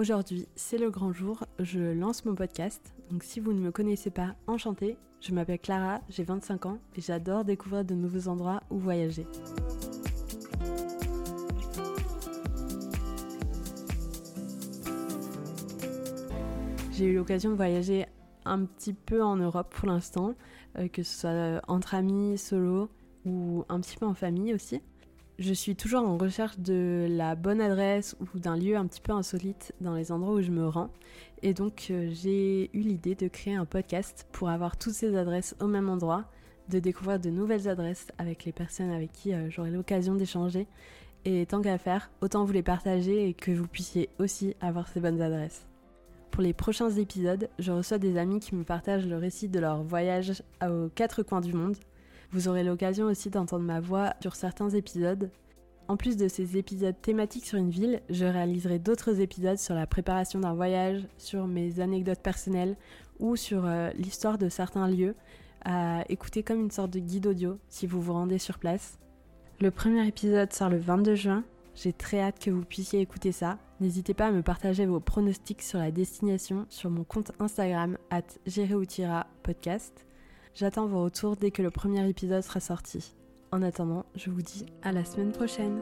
Aujourd'hui, c'est le grand jour, je lance mon podcast. Donc si vous ne me connaissez pas, enchantée, je m'appelle Clara, j'ai 25 ans et j'adore découvrir de nouveaux endroits où voyager. J'ai eu l'occasion de voyager un petit peu en Europe pour l'instant, euh, que ce soit entre amis, solo ou un petit peu en famille aussi. Je suis toujours en recherche de la bonne adresse ou d'un lieu un petit peu insolite dans les endroits où je me rends. Et donc euh, j'ai eu l'idée de créer un podcast pour avoir toutes ces adresses au même endroit, de découvrir de nouvelles adresses avec les personnes avec qui euh, j'aurai l'occasion d'échanger. Et tant qu'à faire, autant vous les partager et que vous puissiez aussi avoir ces bonnes adresses. Pour les prochains épisodes, je reçois des amis qui me partagent le récit de leur voyage aux quatre coins du monde vous aurez l'occasion aussi d'entendre ma voix sur certains épisodes. En plus de ces épisodes thématiques sur une ville, je réaliserai d'autres épisodes sur la préparation d'un voyage, sur mes anecdotes personnelles ou sur euh, l'histoire de certains lieux à écouter comme une sorte de guide audio si vous vous rendez sur place. Le premier épisode sort le 22 juin. J'ai très hâte que vous puissiez écouter ça. N'hésitez pas à me partager vos pronostics sur la destination sur mon compte Instagram at podcast. J'attends vos retours dès que le premier épisode sera sorti. En attendant, je vous dis à la semaine prochaine.